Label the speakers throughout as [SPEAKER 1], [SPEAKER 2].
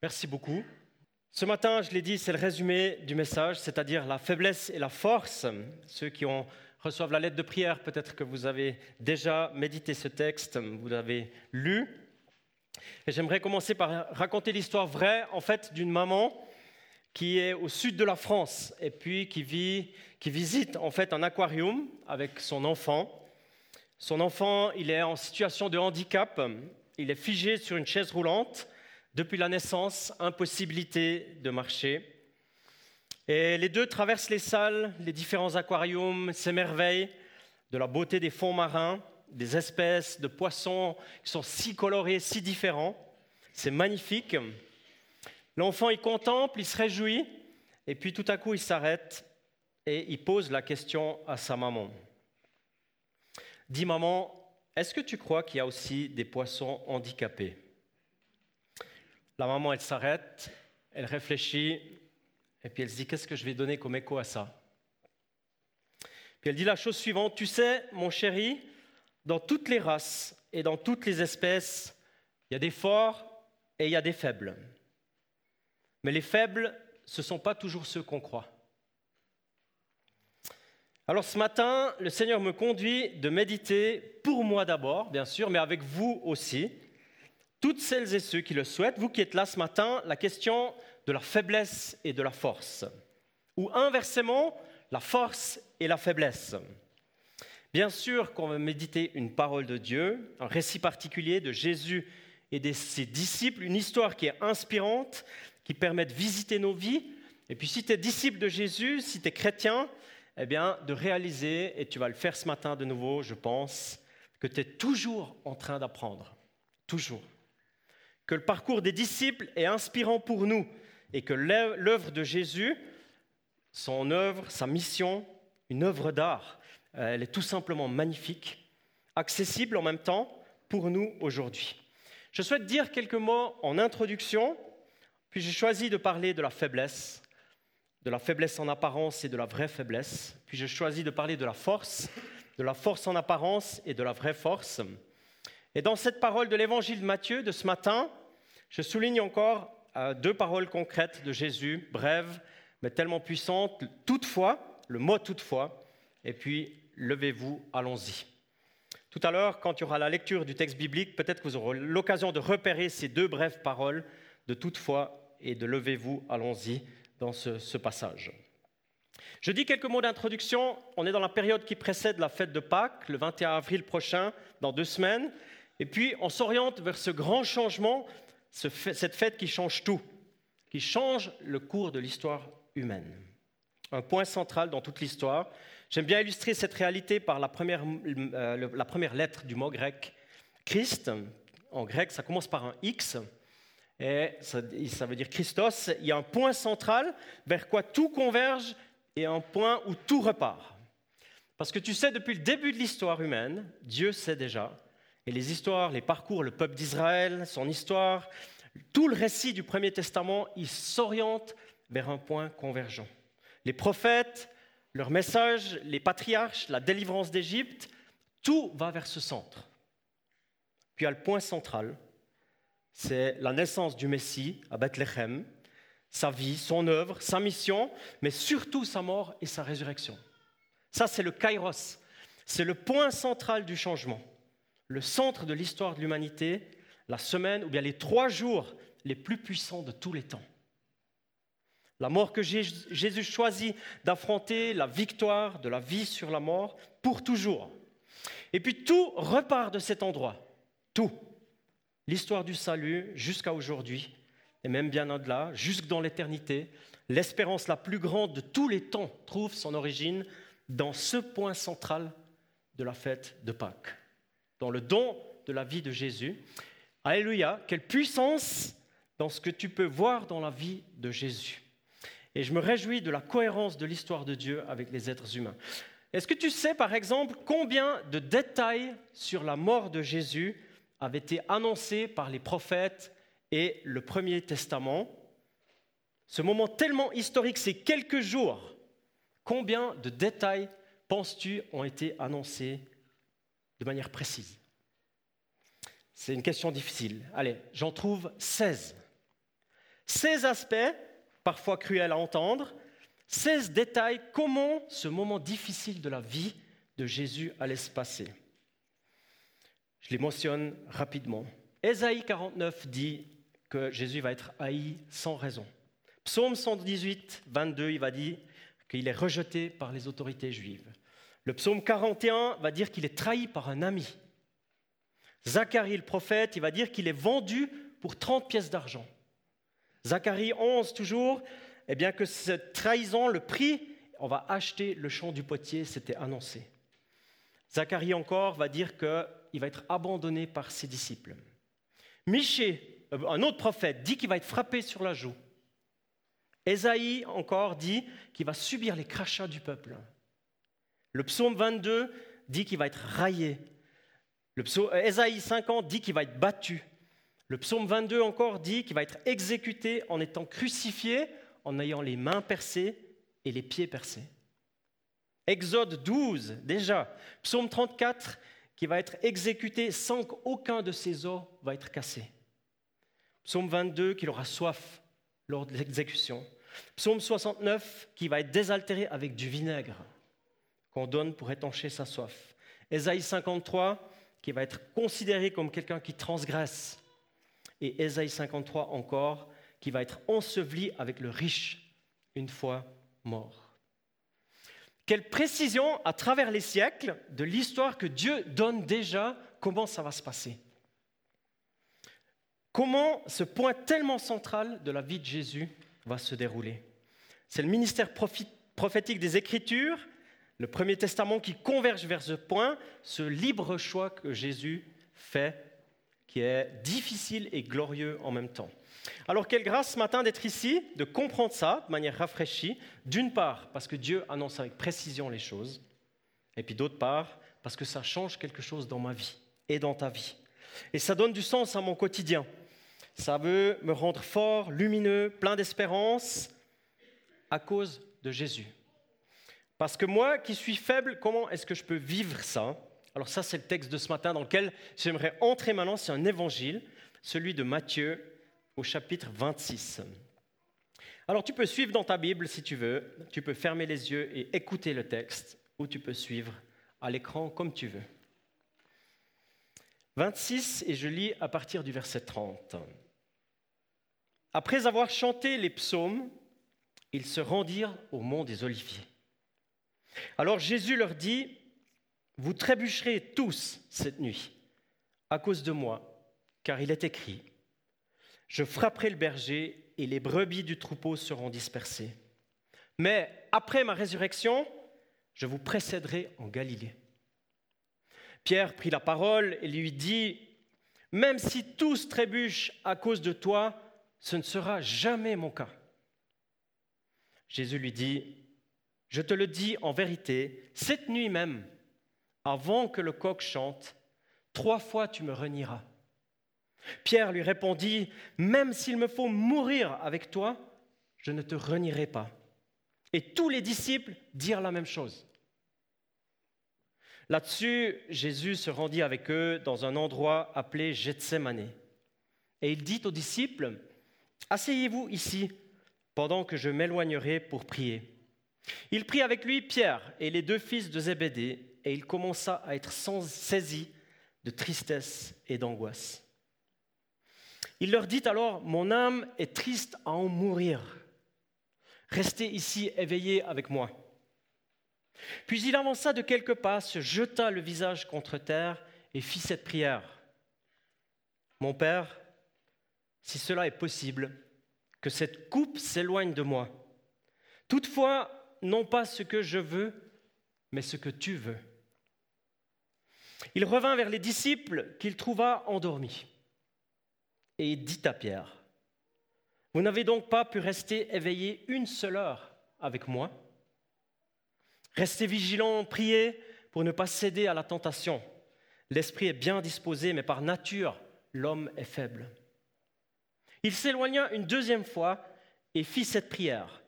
[SPEAKER 1] Merci beaucoup. Ce matin, je l'ai dit, c'est le résumé du message, c'est-à-dire la faiblesse et la force. Ceux qui ont, reçoivent la lettre de prière, peut-être que vous avez déjà médité ce texte, vous l'avez lu. Et j'aimerais commencer par raconter l'histoire vraie, en fait, d'une maman qui est au sud de la France et puis qui, vit, qui visite en fait un aquarium avec son enfant. Son enfant, il est en situation de handicap, il est figé sur une chaise roulante depuis la naissance, impossibilité de marcher. Et les deux traversent les salles, les différents aquariums, s'émerveillent de la beauté des fonds marins, des espèces de poissons qui sont si colorés, si différents. C'est magnifique. L'enfant, il contemple, il se réjouit, et puis tout à coup, il s'arrête et il pose la question à sa maman. Dis maman, est-ce que tu crois qu'il y a aussi des poissons handicapés? La maman, elle s'arrête, elle réfléchit, et puis elle se dit, qu'est-ce que je vais donner comme écho à ça? Puis elle dit la chose suivante, tu sais, mon chéri, dans toutes les races et dans toutes les espèces, il y a des forts et il y a des faibles. Mais les faibles, ce ne sont pas toujours ceux qu'on croit. Alors ce matin, le Seigneur me conduit de méditer pour moi d'abord, bien sûr, mais avec vous aussi, toutes celles et ceux qui le souhaitent, vous qui êtes là ce matin, la question de la faiblesse et de la force, ou inversement, la force et la faiblesse. Bien sûr qu'on va méditer une parole de Dieu, un récit particulier de Jésus et de ses disciples, une histoire qui est inspirante, qui permet de visiter nos vies. Et puis si tu es disciple de Jésus, si tu es chrétien, eh bien de réaliser, et tu vas le faire ce matin de nouveau, je pense, que tu es toujours en train d'apprendre. Toujours que le parcours des disciples est inspirant pour nous et que l'œuvre de Jésus, son œuvre, sa mission, une œuvre d'art, euh, elle est tout simplement magnifique, accessible en même temps pour nous aujourd'hui. Je souhaite dire quelques mots en introduction, puis j'ai choisi de parler de la faiblesse, de la faiblesse en apparence et de la vraie faiblesse, puis j'ai choisi de parler de la force, de la force en apparence et de la vraie force. Et dans cette parole de l'évangile de Matthieu de ce matin, je souligne encore euh, deux paroles concrètes de Jésus, brèves, mais tellement puissantes. Toutefois, le mot toutefois, et puis levez-vous, allons-y. Tout à l'heure, quand il y aura la lecture du texte biblique, peut-être que vous aurez l'occasion de repérer ces deux brèves paroles de toutefois et de levez-vous, allons-y dans ce, ce passage. Je dis quelques mots d'introduction. On est dans la période qui précède la fête de Pâques, le 21 avril prochain, dans deux semaines. Et puis, on s'oriente vers ce grand changement cette fête qui change tout, qui change le cours de l'histoire humaine. Un point central dans toute l'histoire. J'aime bien illustrer cette réalité par la première, euh, lettre du mot grec Christ. En grec, ça commence par un X, et ça, veut dire Christos. Il y a un point central vers quoi tout converge et un point où tout repart. Parce que tu sais, depuis le début de l'histoire humaine, Dieu sait déjà et les histoires, les parcours, le peuple d'Israël, son histoire, tout le récit du Premier Testament, il s'oriente vers un point convergent. Les prophètes, leur message, les patriarches, la délivrance d'Égypte, tout va vers ce centre. Puis à le point central, c'est la naissance du Messie à Bethléem, sa vie, son œuvre, sa mission, mais surtout sa mort et sa résurrection. Ça, c'est le kairos, c'est le point central du changement le centre de l'histoire de l'humanité, la semaine ou bien les trois jours les plus puissants de tous les temps. La mort que Jésus choisit d'affronter, la victoire de la vie sur la mort pour toujours. Et puis tout repart de cet endroit. Tout. L'histoire du salut jusqu'à aujourd'hui, et même bien au-delà, jusque dans l'éternité, l'espérance la plus grande de tous les temps trouve son origine dans ce point central de la fête de Pâques dans le don de la vie de Jésus. Alléluia, quelle puissance dans ce que tu peux voir dans la vie de Jésus. Et je me réjouis de la cohérence de l'histoire de Dieu avec les êtres humains. Est-ce que tu sais, par exemple, combien de détails sur la mort de Jésus avaient été annoncés par les prophètes et le Premier Testament? Ce moment tellement historique, c'est quelques jours. Combien de détails, penses-tu, ont été annoncés de manière précise C'est une question difficile. Allez, j'en trouve 16. Ces aspects, parfois cruels à entendre, 16 détails comment ce moment difficile de la vie de Jésus allait se passer. Je les mentionne rapidement. Ésaïe 49 dit que Jésus va être haï sans raison. Psaume 118, 22, il va dire qu'il est rejeté par les autorités juives. Le psaume 41 va dire qu'il est trahi par un ami. Zacharie le prophète, il va dire qu'il est vendu pour 30 pièces d'argent. Zacharie 11 toujours, eh bien que cette trahison, le prix, on va acheter le champ du potier, c'était annoncé. Zacharie encore va dire qu'il va être abandonné par ses disciples. Michée, euh, un autre prophète, dit qu'il va être frappé sur la joue. Ésaïe encore dit qu'il va subir les crachats du peuple. Le psaume 22 dit qu'il va être raillé. Le psaume, euh, Ésaïe 50 dit qu'il va être battu. Le psaume 22 encore dit qu'il va être exécuté en étant crucifié en ayant les mains percées et les pieds percés. Exode 12, déjà. Psaume 34, qui va être exécuté sans qu'aucun de ses os va être cassé. Psaume 22, qu'il aura soif lors de l'exécution. Psaume 69, qui va être désaltéré avec du vinaigre qu'on donne pour étancher sa soif. Ésaïe 53, qui va être considéré comme quelqu'un qui transgresse. Et Ésaïe 53 encore, qui va être enseveli avec le riche une fois mort. Quelle précision à travers les siècles de l'histoire que Dieu donne déjà comment ça va se passer? Comment ce point tellement central de la vie de Jésus va se dérouler? C'est le ministère prophétique des Écritures, le Premier Testament qui converge vers ce point, ce libre choix que Jésus fait, qui est difficile et glorieux en même temps. Alors quelle grâce ce matin d'être ici, de comprendre ça de manière rafraîchie, d'une part parce que Dieu annonce avec précision les choses, et puis d'autre part parce que ça change quelque chose dans ma vie et dans ta vie. Et ça donne du sens à mon quotidien. Ça veut me rendre fort, lumineux, plein d'espérance à cause de Jésus. Parce que moi qui suis faible, comment est-ce que je peux vivre ça? Alors ça, c'est le texte de ce matin dans lequel j'aimerais entrer maintenant. C'est un évangile, celui de Matthieu au chapitre 26. Alors tu peux suivre dans ta Bible si tu veux, tu peux fermer les yeux et écouter le texte, ou tu peux suivre à l'écran comme tu veux. 26, et je lis à partir du verset 30. Après avoir chanté les psaumes, ils se rendirent au mont des Oliviers. Alors Jésus leur dit, Vous trébucherez tous cette nuit à cause de moi, car il est écrit, je frapperai le berger et les brebis du troupeau seront dispersées. Mais après ma résurrection, je vous précéderai en Galilée. Pierre prit la parole et lui dit, Même si tous trébuchent à cause de toi, ce ne sera jamais mon cas. Jésus lui dit, Je te le dis en vérité, cette nuit même, avant que le coq chante, trois fois tu me renieras. Pierre lui répondit, Même s'il me faut mourir avec toi, je ne te renierai pas. Et tous les disciples dirent la même chose. Là-dessus, Jésus se rendit avec eux dans un endroit appelé Gethsemane. Et il dit aux disciples, Asseyez-vous ici pendant que je m'éloignerai pour prier. Il prit avec lui Pierre et les deux fils de Zébédée, et il commença à être saisi de tristesse et d'angoisse. Il leur dit alors, mon âme est triste à en mourir. Restez ici éveillés avec moi. Puis il avança de quelques pas, se jeta le visage contre terre et fit cette prière. Mon Père, si cela est possible, que cette coupe s'éloigne de moi. Toutefois, non pas ce que je veux, mais ce que tu veux. Il revint vers les disciples qu'il trouva endormis et dit à Pierre, Vous n'avez donc pas pu rester éveillé une seule heure avec moi Restez vigilants, priez pour ne pas céder à la tentation. L'esprit est bien disposé, mais par nature, l'homme est faible. Il s'éloigna une deuxième fois et fit cette prière.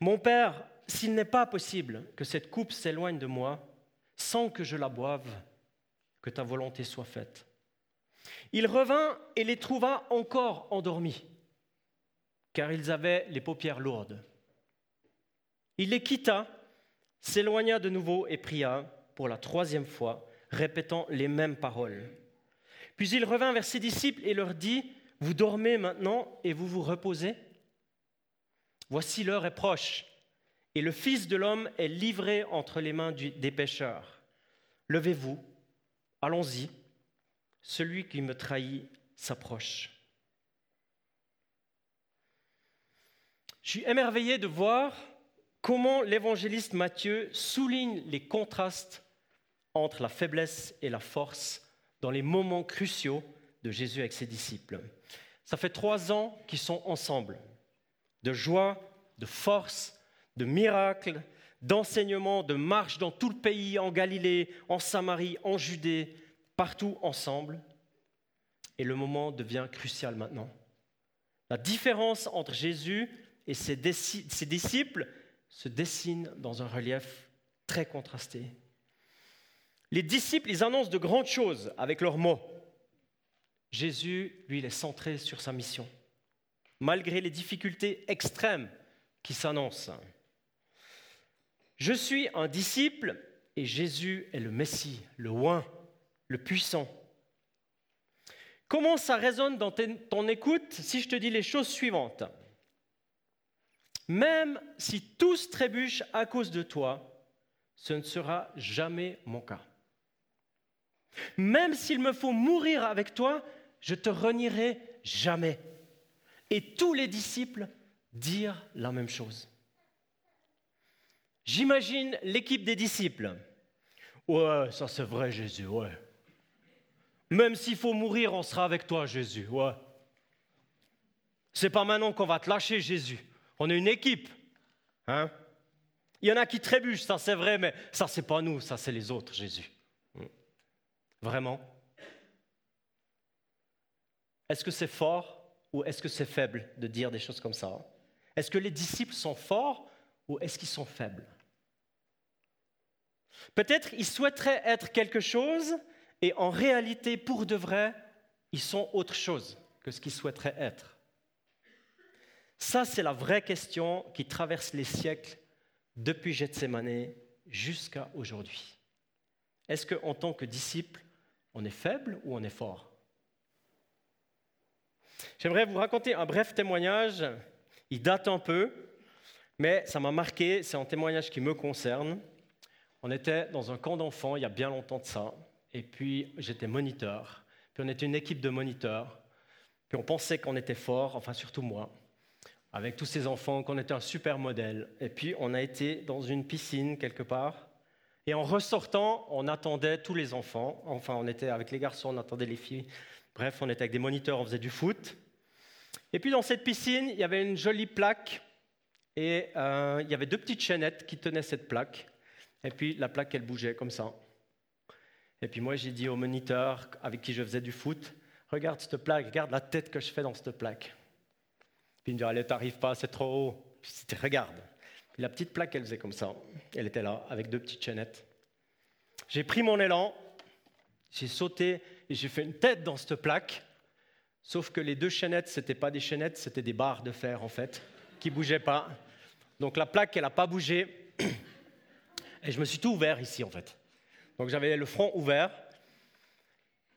[SPEAKER 1] Mon Père, s'il n'est pas possible que cette coupe s'éloigne de moi, sans que je la boive, que ta volonté soit faite. Il revint et les trouva encore endormis, car ils avaient les paupières lourdes. Il les quitta, s'éloigna de nouveau et pria pour la troisième fois, répétant les mêmes paroles. Puis il revint vers ses disciples et leur dit, Vous dormez maintenant et vous vous reposez? Voici l'heure est proche, et le Fils de l'homme est livré entre les mains des pécheurs. Levez-vous, allons-y, celui qui me trahit s'approche. Je suis émerveillé de voir comment l'évangéliste Matthieu souligne les contrastes entre la faiblesse et la force dans les moments cruciaux de Jésus avec ses disciples. Ça fait trois ans qu'ils sont ensemble, de joie, de force, de miracles, d'enseignement, de marche dans tout le pays, en Galilée, en Samarie, en Judée, partout ensemble. Et le moment devient crucial maintenant. La différence entre Jésus et ses, disciples se dessine dans un relief très contrasté. Les disciples, ils annoncent de grandes choses avec leurs mots. Jésus, lui, il est centré sur sa mission, malgré les difficultés extrêmes qui s'annoncent. Je suis un disciple et Jésus est le Messie, le oint, le puissant. Comment ça résonne dans ton écoute si je te dis les choses suivantes? Même si tous trébuchent à cause de toi, ce ne sera jamais mon cas. Même s'il me faut mourir avec toi, je te renierai jamais. Et tous les disciples dirent la même chose. J'imagine l'équipe des disciples. Ouais, ça c'est vrai Jésus, ouais. Même s'il faut mourir, on sera avec toi Jésus, ouais. C'est pas maintenant qu'on va te lâcher Jésus. On est une équipe. Hein Il y en a qui trébuchent, ça c'est vrai, mais ça c'est pas nous, ça c'est les autres Jésus. Vraiment Est-ce que c'est fort ou est-ce que c'est faible de dire des choses comme ça? Est-ce que les disciples sont forts ou est-ce qu'ils sont faibles? Peut-être ils souhaiteraient être quelque chose et en réalité, pour de vrai, ils sont autre chose que ce qu'ils souhaiteraient être. Ça, c'est la vraie question qui traverse les siècles depuis Gethsemane jusqu'à aujourd'hui. Est-ce qu'en tant que disciple, on est faible ou on est fort? J'aimerais vous raconter un bref témoignage. Il date un peu, mais ça m'a marqué. C'est un témoignage qui me concerne. On était dans un camp d'enfants il y a bien longtemps de ça. Et puis j'étais moniteur. Puis on était une équipe de moniteurs. Puis on pensait qu'on était fort, enfin surtout moi, avec tous ces enfants, qu'on était un super modèle. Et puis on a été dans une piscine quelque part. Et en ressortant, on attendait tous les enfants. Enfin, on était avec les garçons, on attendait les filles. Bref, on était avec des moniteurs, on faisait du foot. Et puis dans cette piscine, il y avait une jolie plaque. Et euh, il y avait deux petites chaînettes qui tenaient cette plaque. Et puis la plaque, elle bougeait comme ça. Et puis moi, j'ai dit au moniteur avec qui je faisais du foot, regarde cette plaque, regarde la tête que je fais dans cette plaque. Puis il me dit, allez, t'arrives pas, c'est trop haut. Puis dit, regarde la petite plaque, elle faisait comme ça. Elle était là, avec deux petites chaînettes. J'ai pris mon élan, j'ai sauté et j'ai fait une tête dans cette plaque. Sauf que les deux chaînettes, ce n'étaient pas des chaînettes, c'était des barres de fer, en fait, qui ne bougeaient pas. Donc la plaque, elle n'a pas bougé. Et je me suis tout ouvert ici, en fait. Donc j'avais le front ouvert.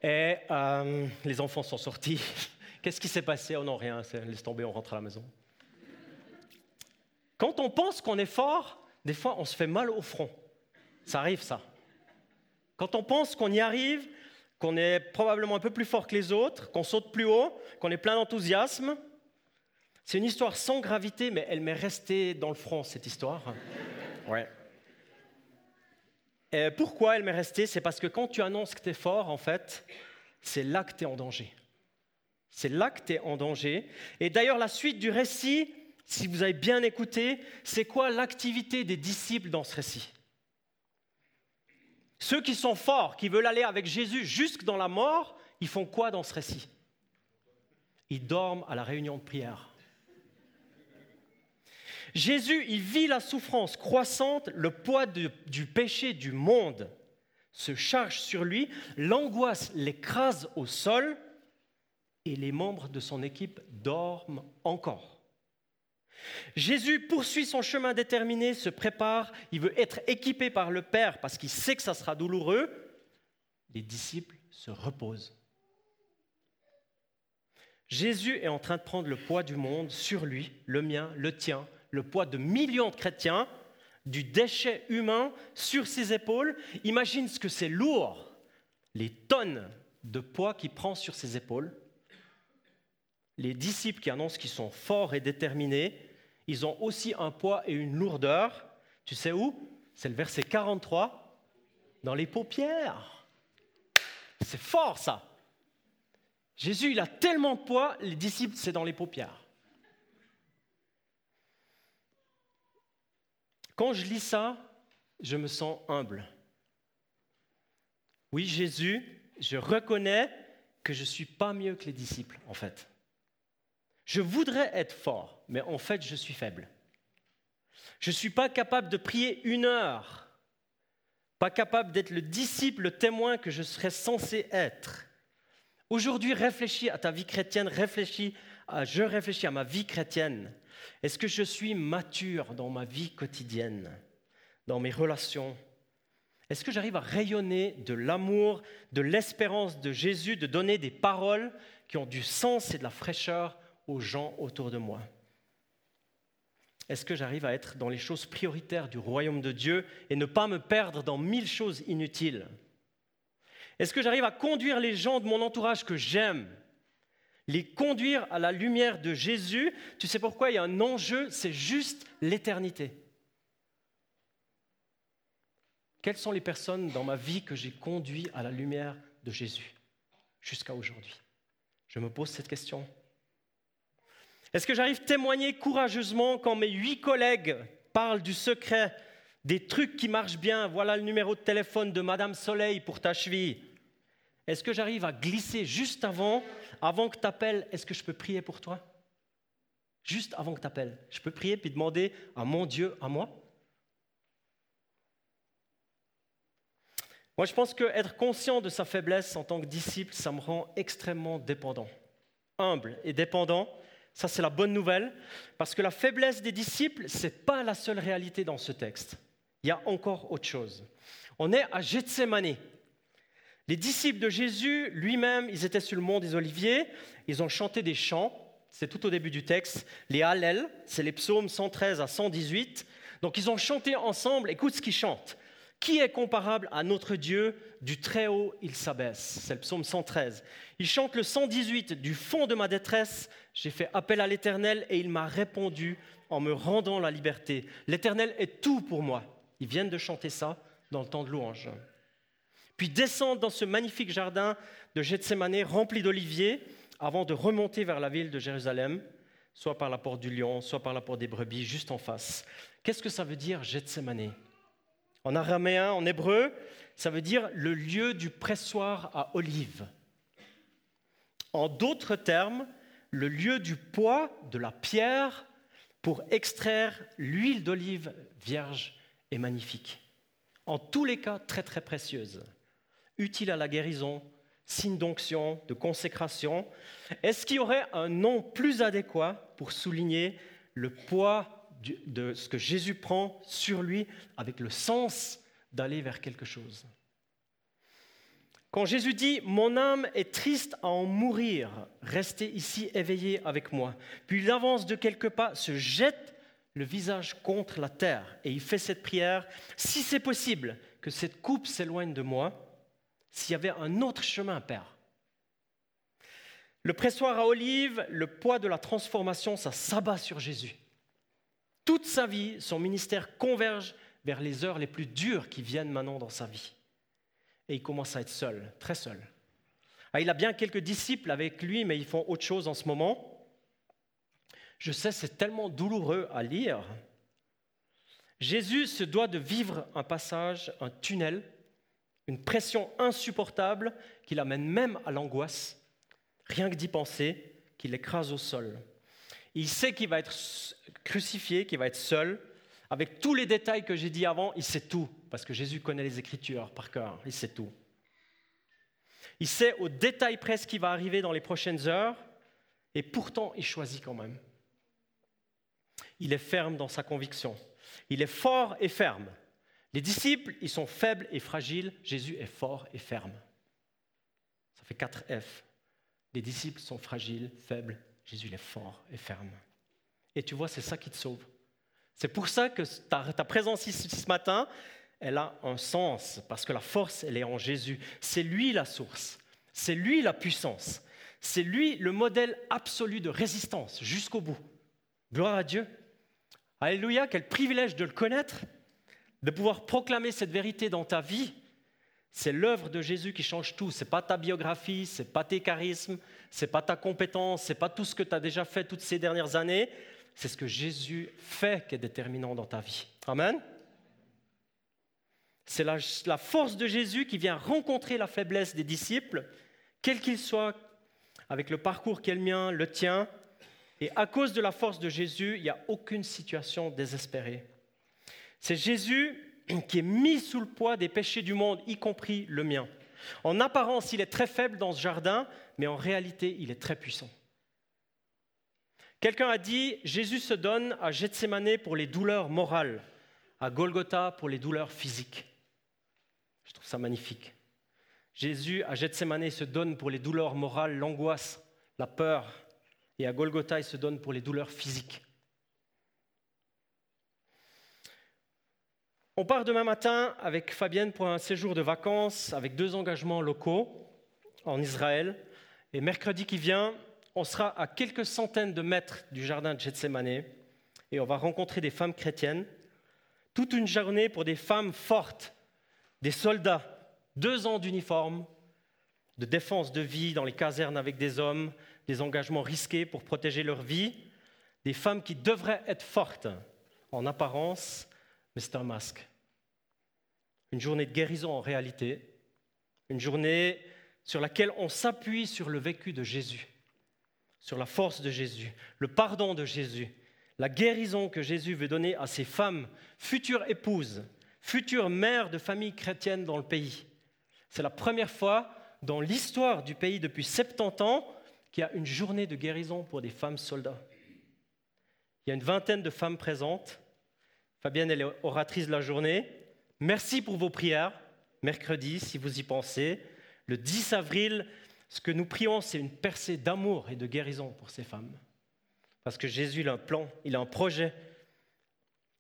[SPEAKER 1] Et euh, les enfants sont sortis. Qu'est-ce qui s'est passé? Oh non, rien, laisse tomber, on rentre à la maison. Quand on pense qu'on est fort, des fois on se fait mal au front. Ça arrive ça. Quand on pense qu'on y arrive, qu'on est probablement un peu plus fort que les autres, qu'on saute plus haut, qu'on est plein d'enthousiasme, c'est une histoire sans gravité, mais elle m'est restée dans le front, cette histoire. Ouais. Et pourquoi elle m'est restée? C'est parce que quand tu annonces que tu es fort, en fait, c'est là que tu es en danger. C'est là que tu es en danger. Et d'ailleurs, la suite du récit, si vous avez bien écouté, c'est quoi l'activité des disciples dans ce récit? Ceux qui sont forts, qui veulent aller avec Jésus jusque dans la mort, ils font quoi dans ce récit? Ils dorment à la réunion de prière. Jésus, il vit la souffrance croissante, le poids du péché du monde se charge sur lui, l'angoisse l'écrase au sol et les membres de son équipe dorment encore. Jésus poursuit son chemin déterminé, se prépare, il veut être équipé par le Père parce qu'il sait que ça sera douloureux. Les disciples se reposent. Jésus est en train de prendre le poids du monde sur lui, le mien, le tien, le poids de millions de chrétiens, du déchet humain sur ses épaules. Imagine ce que c'est lourd, les tonnes de poids qu'il prend sur ses épaules. Les disciples qui annoncent qu'ils sont forts et déterminés, ils ont aussi un poids et une lourdeur. Tu sais où? C'est le verset 43, dans les paupières. C'est fort ça. Jésus, il a tellement de poids, les disciples, c'est dans les paupières. Quand je lis ça, je me sens humble. Oui, Jésus, je reconnais que je ne suis pas mieux que les disciples, en fait. Je voudrais être fort, mais en fait, je suis faible. Je ne suis pas capable de prier une heure, pas capable d'être le disciple, le témoin que je serais censé être. Aujourd'hui, réfléchis à ta vie chrétienne, réfléchis à, je réfléchis à ma vie chrétienne. Est-ce que je suis mature dans ma vie quotidienne, dans mes relations? Est-ce que j'arrive à rayonner de l'amour, de l'espérance de Jésus, de donner des paroles qui ont du sens et de la fraîcheur aux gens autour de moi? Est-ce que j'arrive à être dans les choses prioritaires du royaume de Dieu et ne pas me perdre dans mille choses inutiles? Est-ce que j'arrive à conduire les gens de mon entourage que j'aime Les conduire à la lumière de Jésus Tu sais pourquoi il y a un enjeu, c'est juste l'éternité. Quelles sont les personnes dans ma vie que j'ai conduit à la lumière de Jésus jusqu'à aujourd'hui? Je me pose cette question. Est-ce que j'arrive à témoigner courageusement quand mes huit collègues parlent du secret, des trucs qui marchent bien? Voilà le numéro de téléphone de Madame Soleil pour ta cheville. Est-ce que j'arrive à glisser juste avant, avant que tu appelles, est-ce que je peux prier pour toi? Juste avant que tu appelles. Je peux prier puis demander à mon Dieu, à moi Moi, je pense qu'être conscient de sa faiblesse en tant que disciple, ça me rend extrêmement dépendant. Humble et dépendant, ça c'est la bonne nouvelle, parce que la faiblesse des disciples, ce n'est pas la seule réalité dans ce texte. Il y a encore autre chose. On est à Gethsemane, les disciples de Jésus lui-même, ils étaient sur le mont des Oliviers, ils ont chanté des chants, c'est tout au début du texte, les Hallel, c'est les psaumes 113 à 118. Donc ils ont chanté ensemble, écoute ce qu'ils chantent. Qui est comparable à notre Dieu? Du Très-Haut, il s'abaisse. C'est le psaume 113. Ils chantent le 118. Du fond de ma détresse, j'ai fait appel à l'Éternel et il m'a répondu en me rendant la liberté. L'Éternel est tout pour moi. Ils viennent de chanter ça dans le temps de louange puis descendre dans ce magnifique jardin de Gethsemane rempli d'oliviers avant de remonter vers la ville de Jérusalem, soit par la porte du lion, soit par la porte des brebis, juste en face. Qu'est-ce que ça veut dire Gethsemane? En araméen, en hébreu, ça veut dire le lieu du pressoir à olives. En d'autres termes, le lieu du poids de la pierre pour extraire l'huile d'olive vierge et magnifique. En tous les cas, très très précieuse utile à la guérison, signe d'onction, de consécration. Est-ce qu'il y aurait un nom plus adéquat pour souligner le poids de ce que Jésus prend sur lui avec le sens d'aller vers quelque chose? Quand Jésus dit ⁇ Mon âme est triste à en mourir, restez ici éveillé avec moi ⁇ puis il avance de quelques pas, se jette le visage contre la terre et il fait cette prière, si c'est possible, que cette coupe s'éloigne de moi, s'il y avait un autre chemin, Père. Le pressoir à olive, le poids de la transformation, ça s'abat sur Jésus. Toute sa vie, son ministère converge vers les heures les plus dures qui viennent maintenant dans sa vie. Et il commence à être seul, très seul. Ah, il a bien quelques disciples avec lui, mais ils font autre chose en ce moment. Je sais, c'est tellement douloureux à lire. Jésus se doit de vivre un passage, un tunnel, une pression insupportable qui l'amène même à l'angoisse, rien que d'y penser, qui l'écrase au sol. Il sait qu'il va être crucifié, qu'il va être seul. Avec tous les détails que j'ai dit avant, il sait tout, parce que Jésus connaît les Écritures par cœur, il sait tout. Il sait au détail près ce qui va arriver dans les prochaines heures, et pourtant il choisit quand même. il est ferme dans sa conviction. Il est fort et ferme. Les disciples, ils sont faibles et fragiles. Jésus est fort et ferme. Ça fait 4 F. Les disciples sont fragiles, faibles. Jésus, est fort et ferme. Et tu vois, c'est ça qui te sauve. C'est pour ça que ta, ta présence ici ce matin, elle a un sens, parce que la force, elle est en Jésus. C'est lui la source. C'est lui la puissance. C'est lui le modèle absolu de résistance jusqu'au bout. Gloire à Dieu. Alléluia, quel privilège de le connaître, de pouvoir proclamer cette vérité dans ta vie. C'est l'œuvre de Jésus qui change tout. C'est pas ta biographie, c'est pas tes charismes, c'est pas ta compétence, c'est pas tout ce que tu as déjà fait toutes ces dernières années. C'est ce que Jésus fait qui est déterminant dans ta vie. Amen. C'est la, la, force de Jésus qui vient rencontrer la faiblesse des disciples, quel qu'il soit, avec le parcours qui est le mien, le tien. Et à cause de la force de Jésus, il n'y a aucune situation désespérée. C'est Jésus qui est mis sous le poids des péchés du monde, y compris le mien. En apparence, il est très faible dans ce jardin, mais en réalité, il est très puissant. Quelqu'un a dit, Jésus se donne à Gethsemane pour les douleurs morales, à Golgotha pour les douleurs physiques. Je trouve ça magnifique. Jésus, à Gethsemane, se donne pour les douleurs morales, l'angoisse, la peur. Et à Golgotha, il se donne pour les douleurs physiques. On part demain matin avec Fabienne pour un séjour de vacances avec deux engagements locaux en Israël. Et mercredi qui vient, on sera à quelques centaines de mètres du jardin de Gethsemane et on va rencontrer des femmes chrétiennes. Toute une journée pour des femmes fortes, des soldats deux ans d'uniforme, de défense de vie dans les casernes avec des hommes, des engagements risqués pour protéger leur vie, des femmes qui devraient être fortes en apparence, mais c'est un masque. Une journée de guérison en réalité, une journée sur laquelle on s'appuie sur le vécu de Jésus, sur la force de Jésus, le pardon de Jésus, la guérison que Jésus veut donner à ces femmes, futures épouses, futures mères de familles chrétiennes dans le pays. C'est la première fois dans l'histoire du pays depuis 70 ans qu'il y a une journée de guérison pour des femmes soldats. Il y a une vingtaine de femmes présentes. Fabienne, elle est oratrice de la journée. Merci pour vos prières. Mercredi, si vous y pensez. Le 10 avril, ce que nous prions, c'est une percée d'amour et de guérison pour ces femmes. Parce que Jésus il a un plan, il a un projet.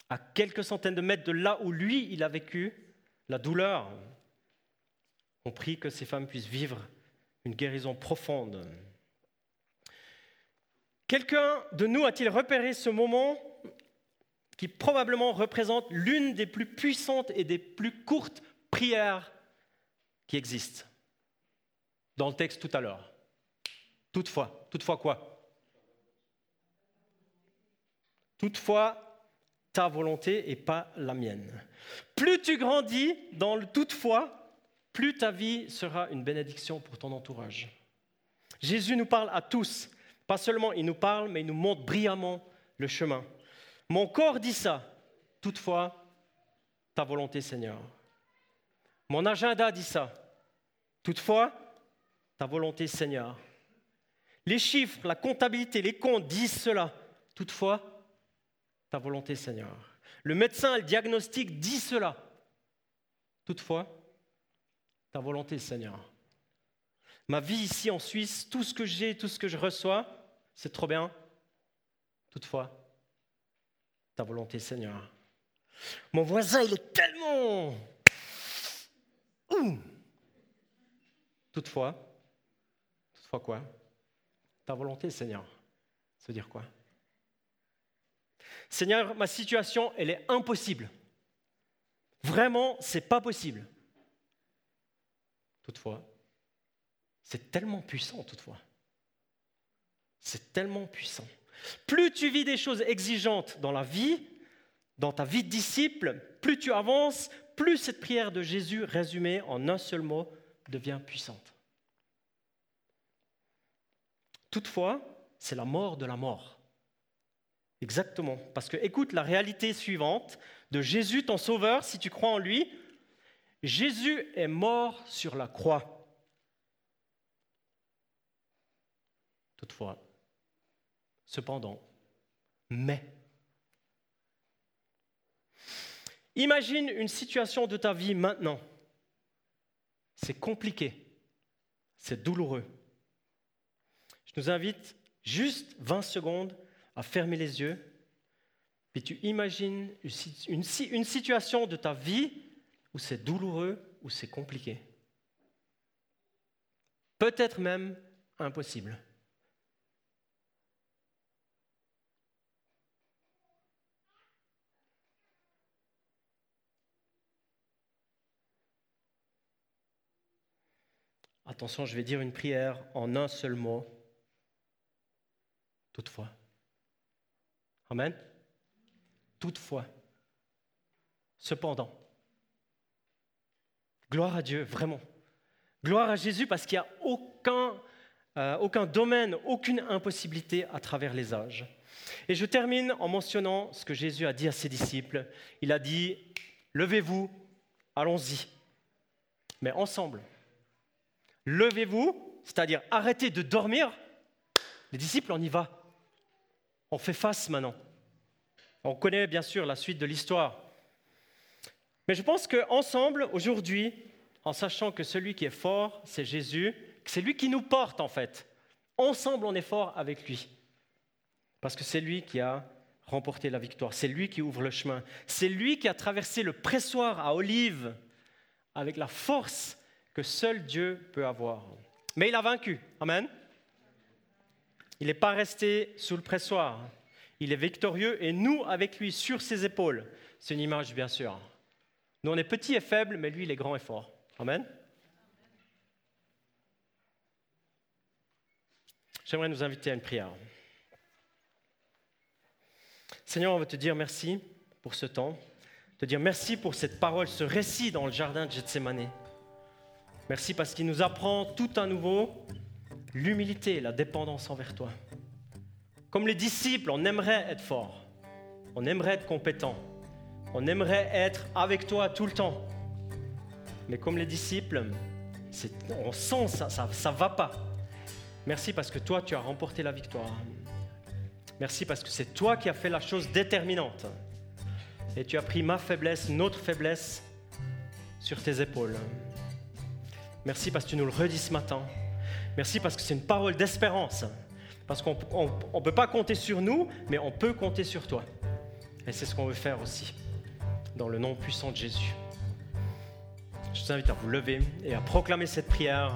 [SPEAKER 1] À quelques centaines de mètres de là où lui, il a vécu la douleur, on prie que ces femmes puissent vivre une guérison profonde. Quelqu'un de nous a-t-il repéré ce moment qui probablement représente l'une des plus puissantes et des plus courtes prières qui existent dans le texte tout à l'heure Toutefois, toutefois quoi? Toutefois, ta volonté et pas la mienne. Plus tu grandis dans le toutefois, plus ta vie sera une bénédiction pour ton entourage. Jésus nous parle à tous. Pas seulement il nous parle, mais il nous montre brillamment le chemin. Mon corps dit ça. Toutefois, ta volonté, Seigneur. Mon agenda dit ça. Toutefois, ta volonté, Seigneur. Les chiffres, la comptabilité, les comptes disent cela. Toutefois, ta volonté, Seigneur. Le médecin, le diagnostic dit cela. Toutefois, ta volonté, Seigneur. Ma vie ici en Suisse, tout ce que j'ai, tout ce que je reçois, c'est trop bien. Toutefois, ta volonté, Seigneur. Mon voisin, il est tellement... Toutefois, toutefois quoi? Ta volonté, Seigneur. Ça veut dire quoi? Seigneur, ma situation, elle est impossible. Vraiment, c'est pas possible. Toutefois, c'est tellement puissant, toutefois. C'est tellement puissant. Plus tu vis des choses exigeantes dans la vie, dans ta vie de disciple, plus tu avances, plus cette prière de Jésus résumée en un seul mot devient puissante. Toutefois, c'est la mort de la mort. Exactement. Parce que écoute la réalité suivante de Jésus, ton sauveur, si tu crois en lui, Jésus est mort sur la croix. Toutefois, cependant, mais, Imagine une situation de ta vie maintenant. C'est compliqué, c'est douloureux. Je nous invite juste 20 secondes à fermer les yeux, puis tu imagines une, une situation de ta vie où c'est douloureux, où c'est compliqué. Peut-être même impossible. Attention, je vais dire une prière en un seul mot. Toutefois. Amen. Toutefois. Cependant. Gloire à Dieu, vraiment. Gloire à Jésus parce qu'il n'y a aucun, euh, aucun domaine, aucune impossibilité à travers les âges. Et je termine en mentionnant ce que Jésus a dit à ses disciples. Il a dit, levez-vous, allons-y, mais ensemble. Levez-vous, c'est-à-dire arrêtez de dormir. Les disciples, on y va. On fait face maintenant. On connaît bien sûr la suite de l'histoire. Mais je pense qu'ensemble, aujourd'hui, en sachant que celui qui est fort, c'est Jésus, c'est lui qui nous porte en fait. Ensemble, on est fort avec lui. Parce que c'est lui qui a remporté la victoire, c'est lui qui ouvre le chemin, c'est lui qui a traversé le pressoir à Olive avec la force que seul Dieu peut avoir. Mais il a vaincu. Amen. Il n'est pas resté sous le pressoir. Il est victorieux et nous avec lui sur ses épaules. C'est une image, bien sûr. Nous, on est petits et faibles, mais lui, il est grand et fort. Amen. J'aimerais nous inviter à une prière. Seigneur, on veut te dire merci pour ce temps, te dire merci pour cette parole, ce récit dans le jardin de Gethsemane. Merci parce qu'il nous apprend tout à nouveau l'humilité, la dépendance envers toi. Comme les disciples, on aimerait être fort, on aimerait être compétent, on aimerait être avec toi tout le temps. Mais comme les disciples, on sent ça, ça ne va pas. Merci parce que toi, tu as remporté la victoire. Merci parce que c'est toi qui as fait la chose déterminante. Et tu as pris ma faiblesse, notre faiblesse, sur tes épaules. Merci parce que tu nous le redis ce matin. Merci parce que c'est une parole d'espérance. Parce qu'on ne peut pas compter sur nous, mais on peut compter sur toi. Et c'est ce qu'on veut faire aussi, dans le nom puissant de Jésus. Je vous invite à vous lever et à proclamer cette prière.